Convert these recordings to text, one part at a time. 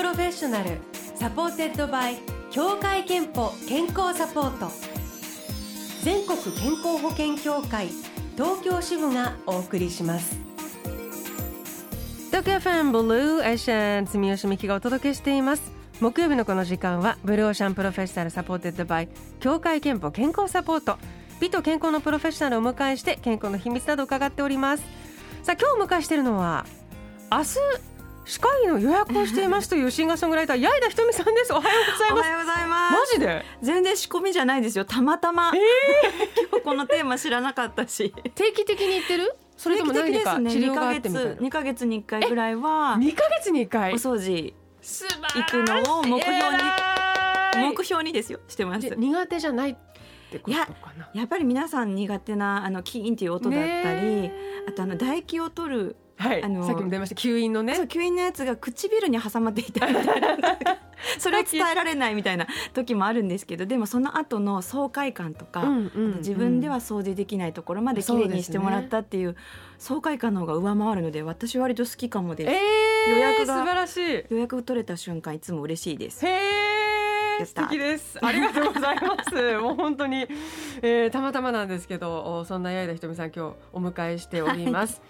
Professional supported by 協会けんぽ健康サポート。全国健康保険協会東京支部がお送りします。東京 FM Blue Ocean 住吉美紀がお届けしています。木曜日のこの時間は Blue Ocean Professional supported by 協会けんぽ健康サポート。美と健康のプロフェッショナルをお迎えして健康の秘密など伺っております。さあ今日お迎えしているのは明日歯科医の予約をしていますというシンガーソングライター 矢井田ひとみさんです。おはようございます。おはようございます。マジで？全然仕込みじゃないですよ。たまたま、え 今日このテーマ知らなかったし。ー、定期的に行ってる？それとも何か治療があってみたいな？2ヶ月に1回ぐらいは。2ヶ月に1回？お掃除。素行くのを目標に。に目標にですよ。してます。苦手じゃないってことか？なやっぱり皆さん苦手なあのキーンっていう音だったり、ねあとあの唾液を取るはい。あのさっきも出ました。吸引のね。そう吸引のやつが唇に挟まっていた。みたいなそれを伝えられないみたいな時もあるんですけどでもその後の爽快感とか、うんうんうん。自分では掃除できないところまで綺麗にしてもらったっていう爽快感の方が上回るので私割と好きかもです、えー、予約が素晴らしい。予約取れた瞬間いつも嬉しいです。へやえ素敵です。ありがとうございます。もう本当に、えー、たまたまなんですけどおそんな矢井田ひとみさん今日お迎えしております、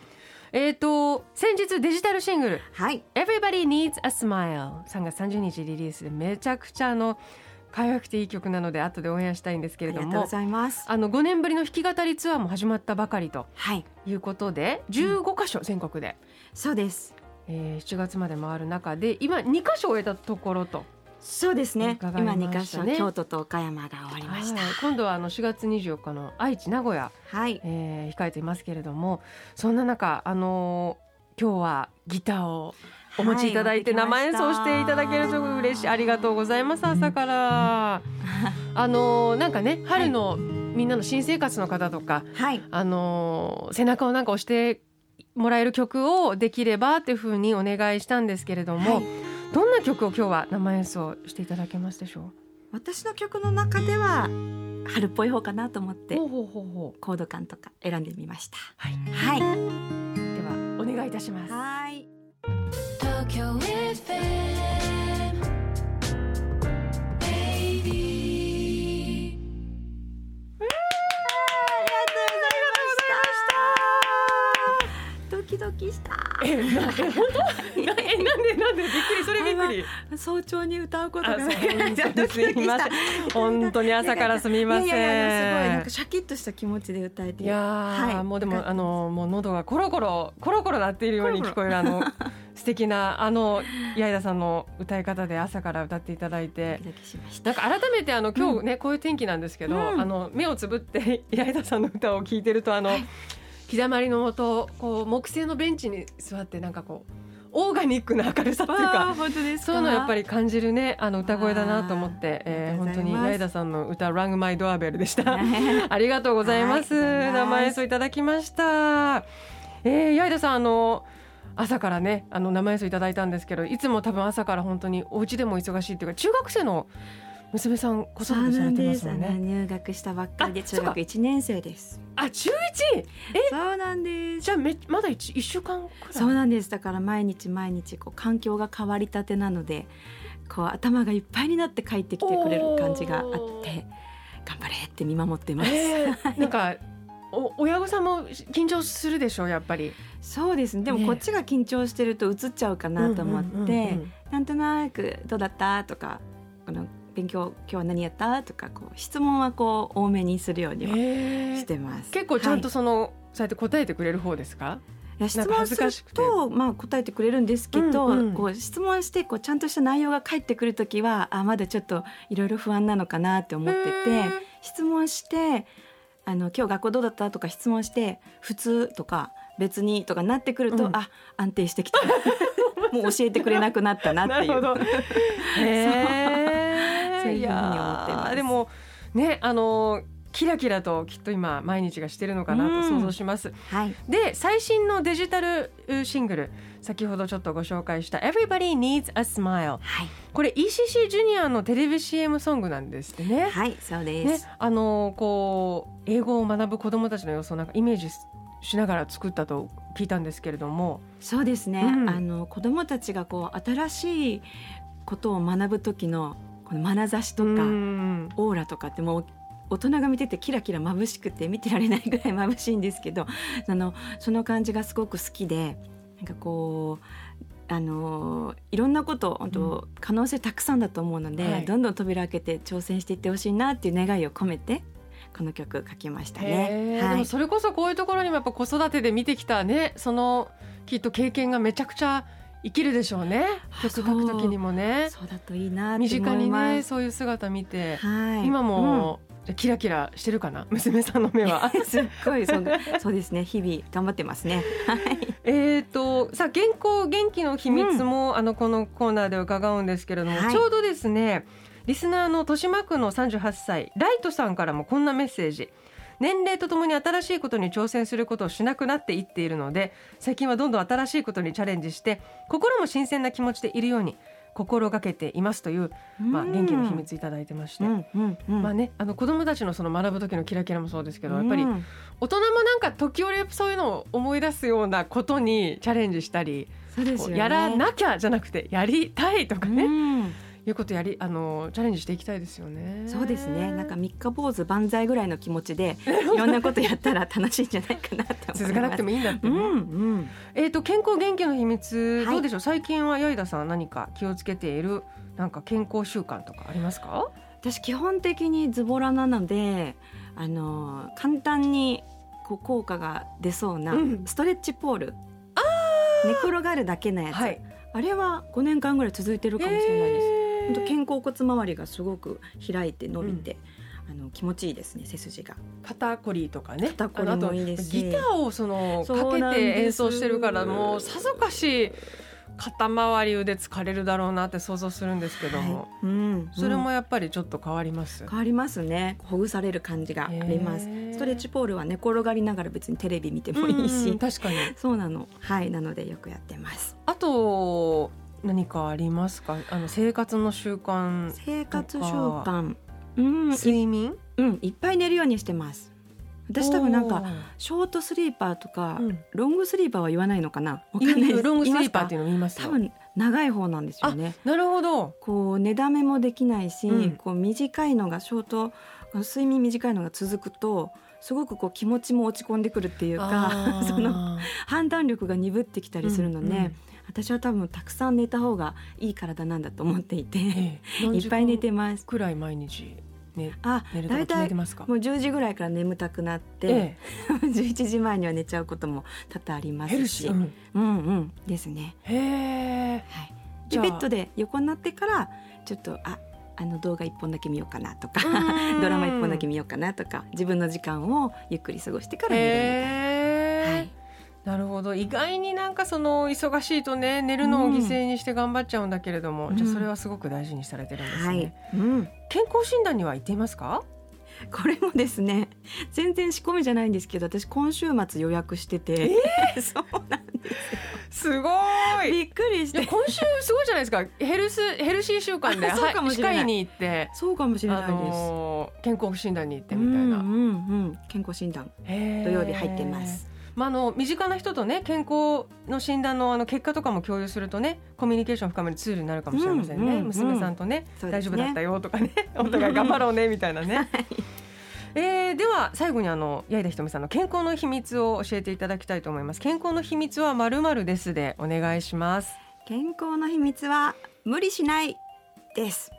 えっと先日デジタルシングルはい「Everybody Needs a Smile」3月30日リリースでめちゃくちゃあの可愛くていい曲なので後で応援したいんですけれども。あの5年ぶりの弾き語りツアーも始まったばかりと。はい。いうことで15箇所全国で、そうです。えー7月まで回る中で今2箇所終えたところとそうですね。伺いま今したね。2箇所京都と岡山が終わりました。はい。今度はあの4月24日の愛知名古屋、はい。えー控えていますけれどもそんな中あのー今日はギターをお持ちいただいてはい生演奏していただけると嬉しい。ありがとうございます朝から。あのーなんかね春のみんなの新生活の方とかはい。あのー背中をなんか押してもらえる曲をできればっていうふうにお願いしたんですけれども、はいどんな曲を今日は生演奏していただけますでしょ私の曲の中では春っぽい方かなと思っうてほうほうほうほう。コード感とか選んでみました。はい。はい。ではお願いいたします。はいドキした。え、本当？な、え、なんで、なんで、びっくり、それびっくり。早朝に歌うことが すいません。本当に朝からすみません。シャキッとした気持ちで歌えて。いやー、はい。もうでも、あの、もう喉がコロコロ、コロコロ鳴っているように聞こえる、あの。素敵な、あの、矢井田さんの歌い方で朝から歌っていただいて。なんか改めてあの今日ね、こういう天気なんですけど、うん。あの目をつぶって矢井田さんの歌を聴いてるとあの、日だまりのもとこう木製のベンチに座ってなんかこうオーガニックな明るさっていうか本当ですか？そういうのやっぱり感じるねあの歌声だなと思ってえー本当にとうございます矢井田さんの歌「ラングマイドアベル」でした。は いありがとうございます。はい生演奏いただきました。えー、矢井田さんあの朝からねあの生演奏いただいたんですけどいつも多分朝から本当にお家でも忙しいっていうか中学生の娘さん子育てされてますもんね。入学したばっかりで中学一年生です。あ中一？そうなんです。じゃあめまだ一一週間くらい？そうなんです。だから毎日毎日こう環境が変わりたてなので、こう頭がいっぱいになって帰ってきてくれる感じがあって、頑張れって見守ってます。えー、なんかお親御さんも緊張するでしょうやっぱり。そうですね。でもねこっちが緊張してると映っちゃうかなと思って、なんとなくどうだった？とか、この勉強今日は何やった？とかこう質問はこう多めにするようにはえー。してます。結構ちゃんとはい。その、そうやって答えてくれる方ですか？いや質問するとまあ答えてくれるんですけど、うんうん。こう質問してこうちゃんとした内容が返ってくるときはあまだちょっといろいろ不安なのかなって思ってて質問してあの今日学校どうだった？とか質問して普通とか別にとかなってくると、うん。あ安定してきた。もう教えてくれなくなったなっていう。なるほど。へそういうふうに思ってます。でもねあのキラキラときっと今毎日がしてるのかなと想像します。はい、で最新のデジタルうシングル先ほどちょっとご紹介した「Everybody Needs a Smile はい、」これ ECC ジュニアのテレビ CM ソングなんですってね。はい、そうでねす。、あのこう英語を学ぶ子どもたちの様子をなんかイメージしながら作ったと聞いたんですけれども、そうですね、うん。あの子どもたちがこう新しいことを学ぶ時のこの眼差しとか、うん。オーラとかってもう大人が見ててキラキラ眩しくて見てられないぐらい眩しいんですけど あのその感じがすごく好きでなんかこうあのいろんなこと本当、可能性たくさんだと思うので、はい。どんどん扉開けて挑戦していってほしいなっていう願いを込めてこの曲書きましたへね。はい、もそれこそこういうところにもやっぱ子育てで見てきたねそのきっと経験がめちゃくちゃ生きるでしょうね。あ曲書く時にもね。そう。だといいな身近に。ねそういう姿見て、はい、今も、じゃあキラキラしてるかな？娘さんの目は。うんすっごいそうそうですね。日々頑張ってますね。はい。えーとさあ健康元気の秘密も、あのこのコーナーで伺うんですけれども、はい。ちょうどですねリスナーの豊島区の38歳ライトさんからもこんなメッセージ年齢とともに新しいことに挑戦することをしなくなっていっているので最近はどんどん新しいことにチャレンジして心も新鮮な気持ちでいるように心がけていますという、まあ、元気の秘密いただいてまして、うんうんうん。まあね、あの子供たちのその学ぶ時のキラキラもそうですけどやっぱりうん大人もなんか時折そういうのを思い出すようなことにチャレンジしたり、ね。やらなきゃじゃなくてやりたいとかね、うんいうことやりあのチャレンジしていきたいですよね。そうですね。なんか三日坊主万歳ぐらいの気持ちで いろんなことやったら楽しいんじゃないかなって思います。続かなくてもいいんだってね。うんうん。えっ、と健康元気の秘密、はいどうでしょう？最近は矢井田さん何か気をつけているなんか健康習慣とかありますか？私基本的にズボラなので、あの簡単にこう効果が出そうなうんストレッチポール、寝転がるだけのやつ、はい。あれは5年間ぐらい続いてるかもしれないです。へー本当肩甲骨周りがすごく開いて伸びて、あの気持ちいいですね背筋が。肩こりとかね。肩こりもいいですギターをそのかけて演奏してるからもうさぞかし肩周り腕疲れるだろうなって想像するんですけども、はい。うん、それもやっぱりちょっと変わります、変わりますね。ほぐされる感じがあります。ストレッチポールは寝転がりながら別にテレビ見てもいいし、うん確かに。そうなの。はいなのでよくやってます。あと何かありますか？あの生活の習慣生活習慣。うんい,、睡眠？うん、いっぱい寝るようにしてます。私多分なんかショートスリーパーとか、うん。ロングスリーパーは言わないのかな？わかん言ないです。うロングスリーパーって言いうのを言います多分長い方なんですよね。なるほど。こう寝だめもできないし、うん。こう短いのがショート睡眠短いのが続くとすごくこう気持ちも落ち込んでくるっていうか その判断力が鈍ってきたりするので、うんうん私は多分たくさん寝た方がいい体なんだと思っていて、ええ。いっぱい寝てます。くらい毎日寝あ大体もう10時ぐらいから眠たくなって、え11 時前には寝ちゃうことも多々ありえますし、うんうんうん。ですね。へえ。はい、ベッドで横になってからちょっとああの動画一本だけ見ようかなとかうん。ドラマ一本だけ見ようかなとか自分の時間をゆっくり過ごしてから寝るみたいな。なるほど。意外になんかその忙しいとね寝るのを犠牲にして頑張っちゃうんだけれども、うん。じゃあそれはすごく大事にされてるんですね、はい、うん、健康診断には行っていますか？これもですね全然仕込みじゃないんですけど私今週末予約してて、そうなんすごびっくりして。今週すごいじゃないですか。ヘルスヘルシー習慣であそうかもしれない。に行って。そうかもしれないあです。のー健康診断に行ってみたいな、うんうんうん、健康診断。土曜日入ってます。まあ、あの身近な人とね健康の診断のあの結果とかも共有するとねコミュニケーション深めるツールになるかもしれませんね、うんうんうん。娘さんとねね。大丈夫だったよとかね お互い頑張ろうねみたいなね。えー、では最後にあの矢井田ひとみさんの健康の秘密を教えていただきたいと思います。健康の秘密はまるまるですでお願いします。健康の秘密は無理しないです。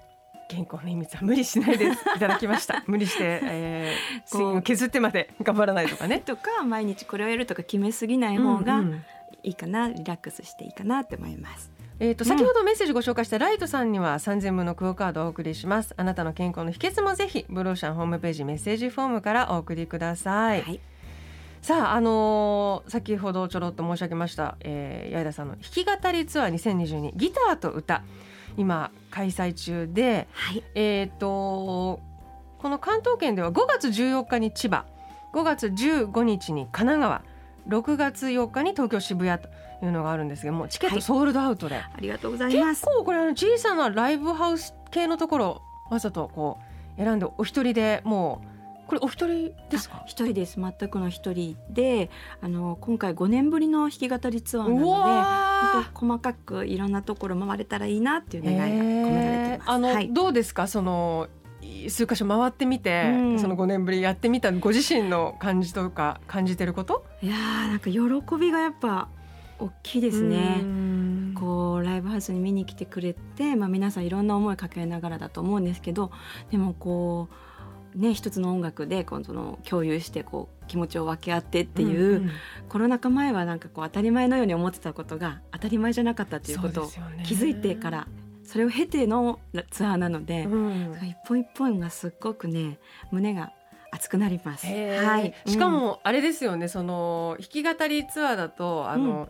健康の秘密は無理しないですいただきました。無理して、えー、こう削ってまで頑張らないとかね。とか毎日これをやるとか決めすぎない方がうんうん。いいかな、リラックスしていいかなって思います。えー、とうん先ほどメッセージご紹介したライトさんには3000分のクオカードをお送りします。あなたの健康の秘訣もぜひブローシャンホームページメッセージフォームからお送りください、はい、さああのー先ほどちょろっと申し上げました、えー、矢井田さんの弾き語りツアー2022ギターと歌今開催中ではい、えっ、とこの関東圏では5月14日に千葉5月15日に神奈川6月4日に東京渋谷というのがあるんですけどもチケットソールドアウトで、ありがとうございます。結構これ小さなライブハウス系のところわざとこう選んでお一人でもうこれお一人ですか？あ一人です。全くの一人であの今回5年ぶりの弾き語りツアーなので細かくいろんなところ回れたらいいなっていう願いが込められてます。あの、はい、どうですか？その数箇所回ってみて、うん。その5年ぶりやってみたご自身の感じとか感じてること？いやーなんか喜びがやっぱ大きいですね。こうライブハウスに見に来てくれて、まあ、皆さんいろんな思いかけながらだと思うんですけどでもこうね一つの音楽でこの共有してこう気持ちを分け合ってっていう、んん。コロナ禍前はなんかこう当たり前のように思ってたことが当たり前じゃなかったということを気づいてからそれを経てのツアーなので、うん。一本一本がすっごくね胸が熱くなります。はい、しかもあれですよねその弾き語りツアーだとあの、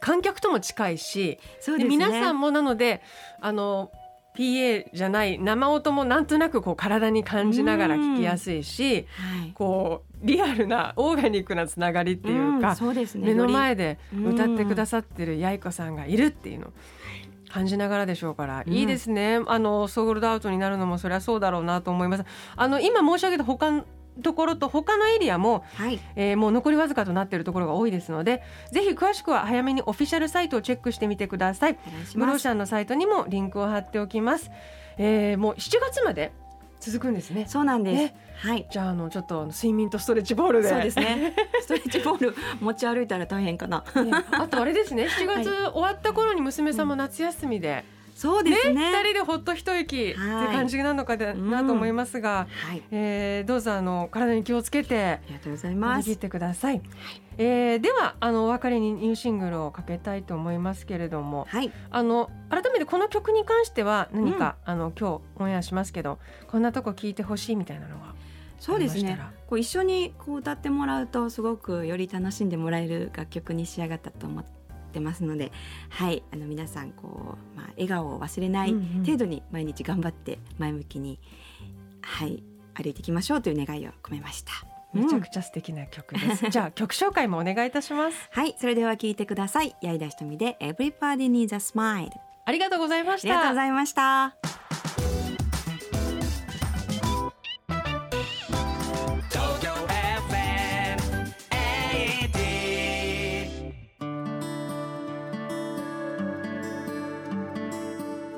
観客とも近いしね。皆さんもなのであの PA じゃない生音もなんとなくこう体に感じながら聞きやすいし、はい。こうリアルなオーガニックなつながりっていうか、うね。目のよ前でり。歌ってくださってるやいこさんがいるっていうのを感じながらでしょうから、うんいいですね。あのソールドアウトになるのもそりゃそうだろうなと思います。あの今申し上げた他のところと他のエリアも、はい。えーもう残りわずかとなっているところが多いですのでぜひ詳しくは早めにオフィシャルサイトをチェックしてみてください。お願いしブロシャンのサイトにもリンクを貼っておきます、えーもう7月まで続くんですね。そうなんです、ね。はい。じゃああのちょっと睡眠とストレッチボールで。そうですね。ストレッチボール持ち歩いたら大変かな。ね。あとあれですね。7月終わった頃に娘さんも夏休みで、そうですね。二人でほっと一息ってはい。感じなのかでなと思いますが、はい。えーどうぞあの体に気をつけてありがとうございます。乗り切ってください、えーではあのお別れにニューシングルをかけたいと思いますけれどもはい。あの改めてこの曲に関しては何か、あの今日オンエアしますけどこんなとこ聞いてほしいみたいなのはそうですね。こう一緒にこう歌ってもらうとすごくより楽しんでもらえる楽曲に仕上がったと思ってますのではいあの皆さんこう、まあ、笑顔を忘れない程度に毎日頑張って前向きに、はい歩いていきましょうという願いを込めました。めちゃうんくちゃ素敵な曲です、じゃあ曲紹介もお願いいたします。はいそれでは聞いてください。矢井田ひとみで Everybody Needs a Smile ありがとうございまあした。りがとうございました。